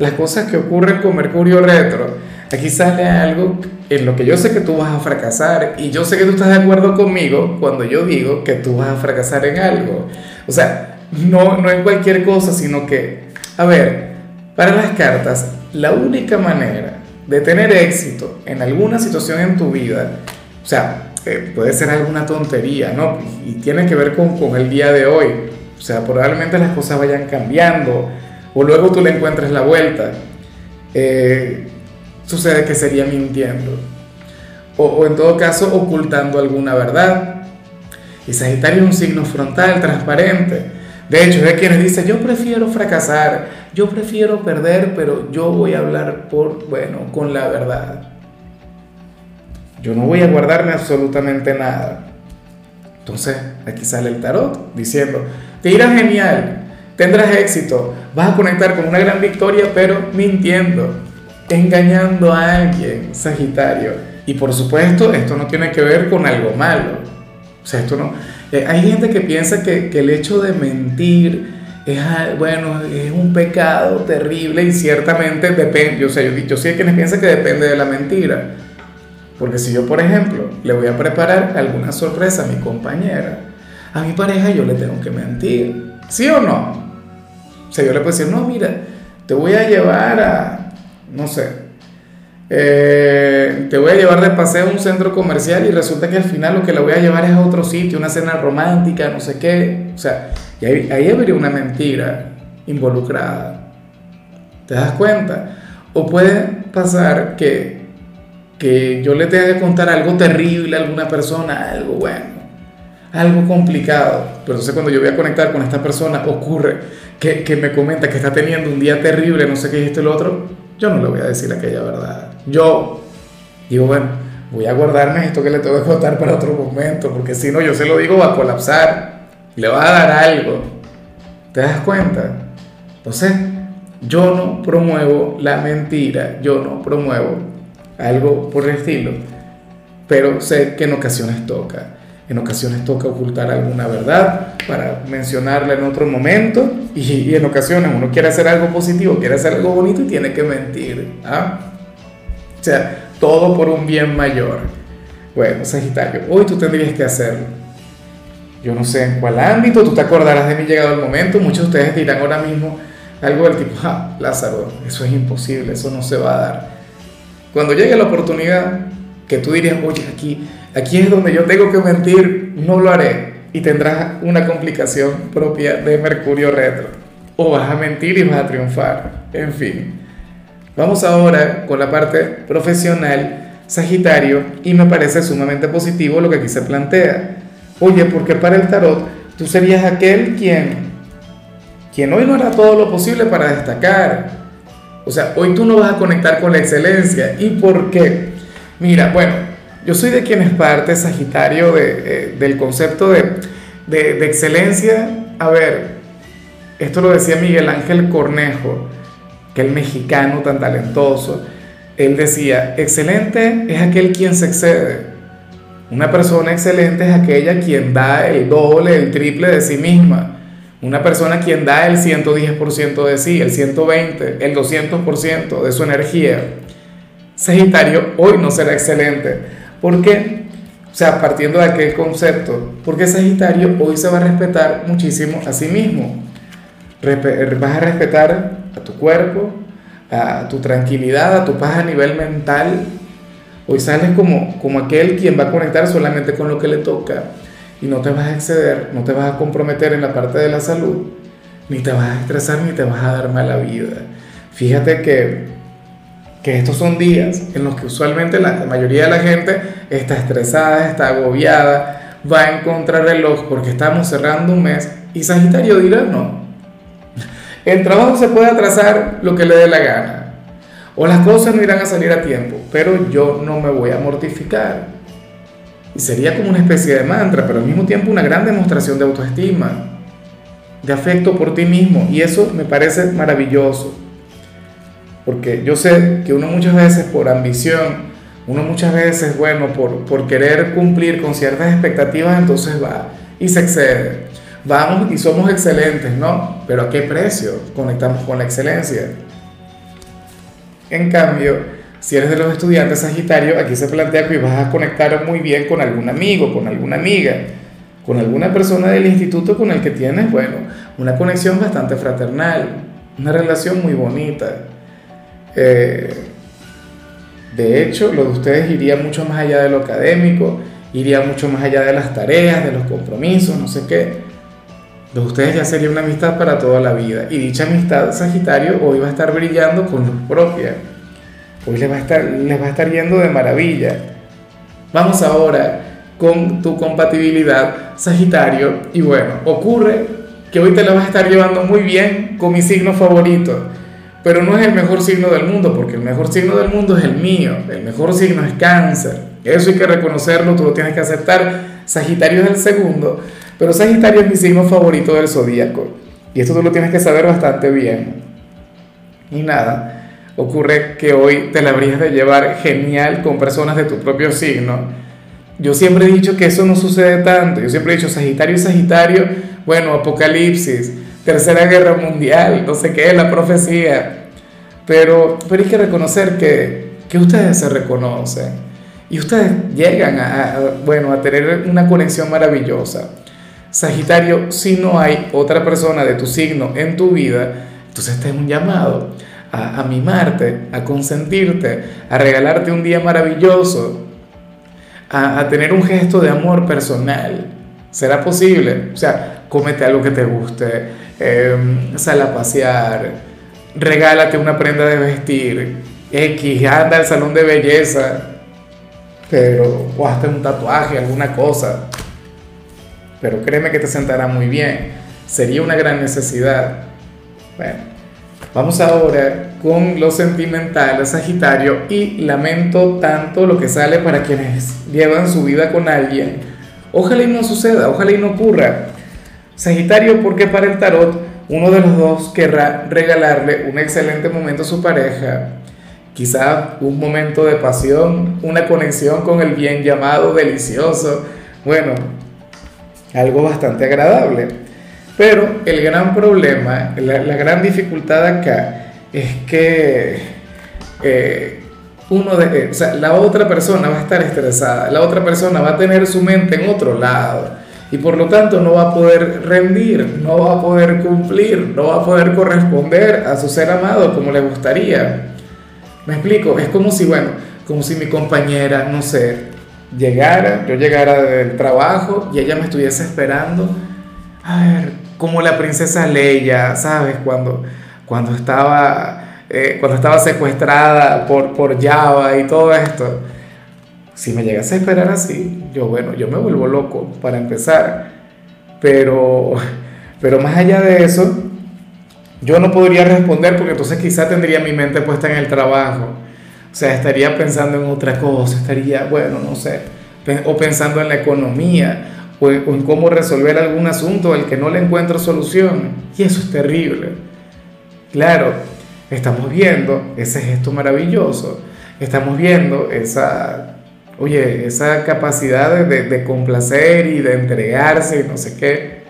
las cosas que ocurren con Mercurio retro. Aquí sale algo en lo que yo sé que tú vas a fracasar y yo sé que tú estás de acuerdo conmigo cuando yo digo que tú vas a fracasar en algo. O sea, no, no en cualquier cosa, sino que, a ver, para las cartas, la única manera de tener éxito en alguna situación en tu vida, o sea, eh, puede ser alguna tontería, ¿no? Y tiene que ver con, con el día de hoy. O sea, probablemente las cosas vayan cambiando o luego tú le encuentres la vuelta, eh, sucede que sería mintiendo. O, en todo caso ocultando alguna verdad. Y Sagitario es un signo frontal, transparente. De hecho, hay quienes dicen, yo prefiero fracasar, yo prefiero perder, pero yo voy a hablar por, bueno, con la verdad. Yo no voy a guardarme absolutamente nada. Entonces, aquí sale el tarot diciendo, te irá genial, tendrás éxito, vas a conectar con una gran victoria, pero mintiendo, engañando a alguien, Sagitario. Y por supuesto, esto no tiene que ver con algo malo. O sea, esto no... Eh, hay gente que piensa que, que el hecho de mentir es, bueno, es un pecado terrible y ciertamente depende, yo sé, yo, yo quienes piensan que depende de la mentira. Porque si yo, por ejemplo, le voy a preparar alguna sorpresa a mi compañera, a mi pareja yo le tengo que mentir. ¿Sí o no? O sea, yo le puedo decir, no, mira, te voy a llevar a, no sé, eh, te voy a llevar de paseo a un centro comercial y resulta que al final lo que le voy a llevar es a otro sitio, una cena romántica, no sé qué. O sea, ahí, ahí habría una mentira involucrada. ¿Te das cuenta? O puede pasar que, que yo le tenga que contar algo terrible a alguna persona, algo bueno algo complicado. Pero entonces cuando yo voy a conectar con esta persona, ocurre que, que, me comenta que está teniendo un día terrible, no sé qué es esto y lo otro, yo no le voy a decir aquella verdad. Yo digo, bueno, voy a guardarme esto que le tengo que contar para otro momento, porque si no, yo se lo digo, va a colapsar, le va a dar algo. ¿Te das cuenta? Entonces, yo no promuevo la mentira, yo no promuevo algo por el estilo, pero sé que en ocasiones toca. En ocasiones toca ocultar alguna verdad para mencionarla en otro momento y, en ocasiones uno quiere hacer algo positivo, quiere hacer algo bonito y tiene que mentir. ¿ah? O sea, todo por un bien mayor. Bueno, Sagitario, hoy tú tendrías que hacerlo. Yo no sé en cuál ámbito, tú te acordarás de mí llegado el momento, muchos de ustedes dirán ahora mismo algo del tipo, ah, Lázaro, eso es imposible, eso no se va a dar. Cuando llegue la oportunidad, que tú dirías, oye, aquí, aquí es donde yo tengo que mentir, no lo haré. Y tendrás una complicación propia de Mercurio retro. O vas a mentir y vas a triunfar. En fin. Vamos ahora con la parte profesional, Sagitario, y me parece sumamente positivo lo que aquí se plantea. Oye, porque para el tarot tú serías aquel quien, quien hoy no hará todo lo posible para destacar. O sea, hoy tú no vas a conectar con la excelencia. ¿Y por qué? Mira, bueno, yo soy de quienes parte, Sagitario, eh, del concepto de, de, excelencia. A ver, esto lo decía Miguel Ángel Cornejo, que el mexicano tan talentoso. Él decía, excelente es aquel quien se excede. Una persona excelente es aquella quien da el doble, el triple de sí misma. Una persona quien da el 110% de sí, el 120%, el 200% de su energía. Sagitario hoy no será excelente. ¿Por qué? O sea, partiendo de aquel concepto, porque Sagitario hoy se va a respetar muchísimo a sí mismo. Vas a respetar a tu cuerpo, a tu tranquilidad, a tu paz a nivel mental. Hoy sales como, como aquel quien va a conectar solamente con lo que le toca y no te vas a exceder, no te vas a comprometer en la parte de la salud, ni te vas a estresar, ni te vas a dar mala vida. Fíjate que que estos son días en los que usualmente la, mayoría de la gente está estresada, está agobiada, va a encontrar reloj porque estamos cerrando un mes y Sagitario dirá no. El trabajo se puede atrasar lo que le dé la gana. O las cosas no irán a salir a tiempo, pero yo no me voy a mortificar. Y sería como una especie de mantra, pero al mismo tiempo una gran demostración de autoestima, de afecto por ti mismo. Y eso me parece maravilloso. Porque yo sé que uno muchas veces por ambición, uno muchas veces, bueno, por, por querer cumplir con ciertas expectativas, entonces va y se excede. Vamos y somos excelentes, ¿no? Pero ¿a qué precio conectamos con la excelencia? En cambio, si eres de los estudiantes Sagitario, aquí se plantea que vas a conectar muy bien con algún amigo, con alguna amiga, con alguna persona del instituto con el que tienes, bueno, una conexión bastante fraternal, una relación muy bonita. Eh, de hecho, lo de ustedes iría mucho más allá de lo académico, iría mucho más allá de las tareas, de los compromisos, no sé qué. De ustedes ya sería una amistad para toda la vida. Y dicha amistad, Sagitario, hoy va a estar brillando con luz propia. Hoy les va a estar, les va a estar yendo de maravilla. Vamos ahora con tu compatibilidad, Sagitario. Y bueno, ocurre que hoy te la vas a estar llevando muy bien con mi signo favorito. Pero no es el mejor signo del mundo, porque el mejor signo del mundo es el mío. El mejor signo es cáncer. Eso hay que reconocerlo, tú lo tienes que aceptar. Sagitario es el segundo, pero Sagitario es mi signo favorito del zodíaco. Y esto tú lo tienes que saber bastante bien. Y nada, ocurre que hoy te la habrías de llevar genial con personas de tu propio signo. Yo siempre he dicho que eso no sucede tanto. Yo siempre he dicho Sagitario y Sagitario, bueno, Apocalipsis, Tercera Guerra Mundial, no sé qué, la profecía. Pero, pero hay que reconocer que, que ustedes se reconocen y ustedes llegan a, bueno, a tener una conexión maravillosa. Sagitario, si no hay otra persona de tu signo en tu vida, entonces este es un llamado a, a mimarte, a consentirte, a regalarte un día maravilloso, a tener un gesto de amor personal. ¿Será posible? O sea, cómete algo que te guste, eh, sal a pasear, regálate una prenda de vestir, X, anda al salón de belleza, pero, o hazte un tatuaje, alguna cosa. Pero créeme que te sentará muy bien. Sería una gran necesidad. Bueno, vamos ahora con lo sentimental, Sagitario, y lamento tanto lo que sale para quienes llevan su vida con alguien. Ojalá y no suceda, ojalá y no ocurra. Sagitario, porque para el tarot uno de los dos querrá regalarle un excelente momento a su pareja, quizá un momento de pasión, una conexión con el bien llamado delicioso, bueno, algo bastante agradable. Pero el gran problema, la, gran dificultad acá es que eh, uno de, o sea, la otra persona va a estar estresada, la otra persona va a tener su mente en otro lado y por lo tanto no va a poder rendir, no va a poder cumplir, no va a poder corresponder a su ser amado como le gustaría. Me explico, es como si, bueno, como si mi compañera, no sé, llegara, yo llegara del trabajo y ella me estuviese esperando, a ver, como la princesa Leia, ¿sabes? Cuando, cuando, estaba, eh, cuando estaba secuestrada por, por Java y todo esto si me llegas a esperar así, yo, bueno, yo me vuelvo loco para empezar. Pero, pero más allá de eso, yo no podría responder porque entonces quizá tendría mi mente puesta en el trabajo. O sea, estaría pensando en otra cosa, estaría, bueno, no sé, o pensando en la economía o en, cómo resolver algún asunto al que no le encuentro solución. Y eso es terrible. Claro, estamos viendo ese gesto maravilloso, estamos viendo esa oye, esa capacidad de, complacer y de entregarse y no sé qué.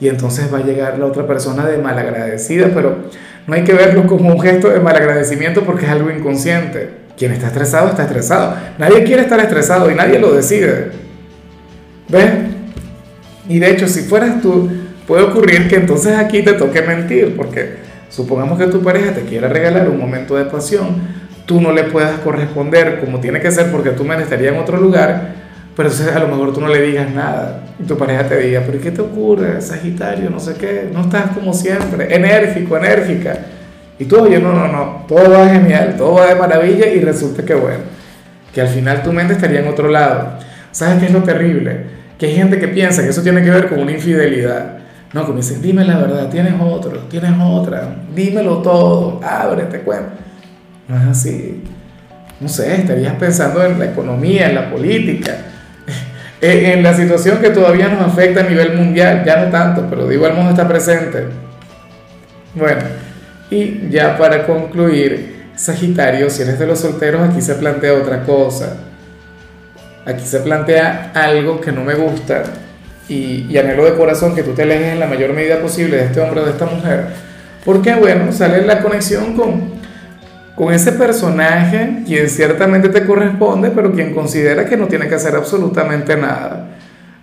Y entonces va a llegar la otra persona de malagradecida, pero no hay que verlo como un gesto de malagradecimiento porque es algo inconsciente. Quien está estresado está estresado. Nadie quiere estar estresado y nadie lo decide. ¿Ves? Y de hecho, si fueras tú, puede ocurrir que entonces aquí te toque mentir, porque supongamos que tu pareja te quiera regalar un momento de pasión, tú no le puedas corresponder como tiene que ser porque tú me estaría en otro lugar, pero entonces a lo mejor tú no le digas nada y tu pareja te diga, pero ¿qué te ocurre, Sagitario? No sé qué, no estás como siempre, enérgico, enérgica. Y tú, oye, no, no, no, todo va genial, todo va de maravilla y resulta que bueno, que al final tu mente estaría en otro lado. ¿Sabes qué es lo terrible? Que hay gente que piensa que eso tiene que ver con una infidelidad. No, que me dicen, dime la verdad, tienes otro, tienes otra, dímelo todo, ábrete, cuenta. No es así. No sé, estarías pensando en la economía, en la política, en la situación que todavía nos afecta a nivel mundial, ya no tanto, pero de igual modo está presente. Bueno, y ya para concluir, Sagitario, si eres de los solteros, aquí se plantea otra cosa. Aquí se plantea algo que no me gusta y, y anhelo de corazón que tú te alejes en la mayor medida posible de este hombre o de esta mujer. Porque, bueno, sale la conexión con, con ese personaje quien ciertamente te corresponde, pero quien considera que no tiene que hacer absolutamente nada.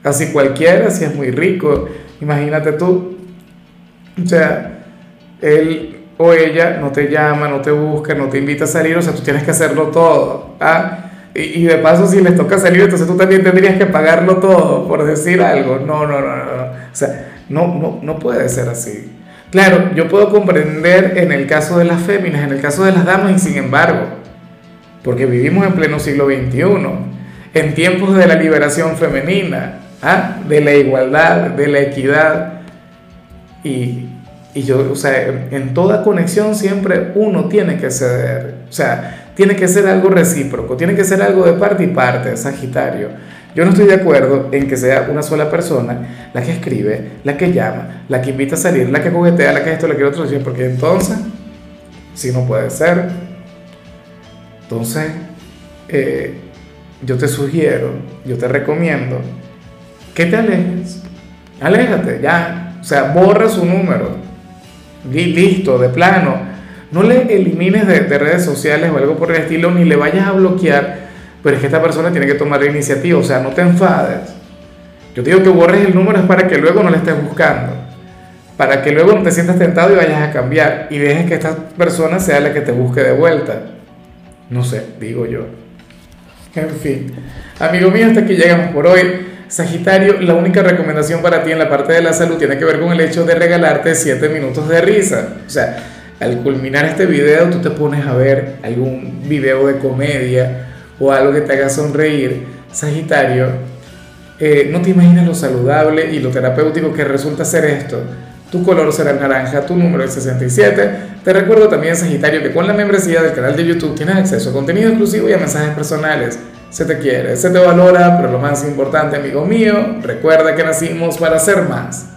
Así cualquiera, si es muy rico, imagínate tú. O sea, él o ella no te llama, no te busca, no te invita a salir, o sea, tú tienes que hacerlo todo. ¿ah? Y, y, de paso, si les toca salir, entonces tú también tendrías que pagarlo todo, por decir algo. No, no, no, no. O sea, no, no, no puede ser así. Claro, yo puedo comprender en el caso de las féminas, en el caso de las damas, y sin embargo, porque vivimos en pleno siglo XXI, en tiempos de la liberación femenina, ¿ah? de la igualdad, de la equidad, y, y yo, o sea, en toda conexión siempre uno tiene que ceder, o sea, tiene que ser algo recíproco, tiene que ser algo de parte y parte, Sagitario. Yo no estoy de acuerdo en que sea una sola persona la que escribe, la que llama, la que invita a salir, la que juguetea, la que esto, la que otro, porque entonces, si no puede ser, entonces eh, yo te sugiero, yo te recomiendo que te alejes, aléjate, ya, o sea, borra su número, listo, de plano, no le elimines de, de redes sociales o algo por el estilo, ni le vayas a bloquear pero es que esta persona tiene que tomar la iniciativa, o sea, no te enfades. Yo digo que borres el número es para que luego no le estés buscando, para que luego no te sientas tentado y vayas a cambiar y dejes que esta persona sea la que te busque de vuelta. No sé, digo yo. En fin, amigo mío, hasta aquí llegamos por hoy. Sagitario, la única recomendación para ti en la parte de la salud tiene que ver con el hecho de regalarte 7 minutos de risa. O sea, al culminar este video tú te pones a ver algún video de comedia o algo que te haga sonreír, Sagitario, eh, no te imaginas lo saludable y lo terapéutico que resulta ser esto. Tu color será naranja, tu número es 67. Te recuerdo también, Sagitario, que con la membresía del canal de YouTube tienes acceso a contenido exclusivo y a mensajes personales. Se te quiere, se te valora, pero lo más importante, amigo mío, recuerda que nacimos para ser más.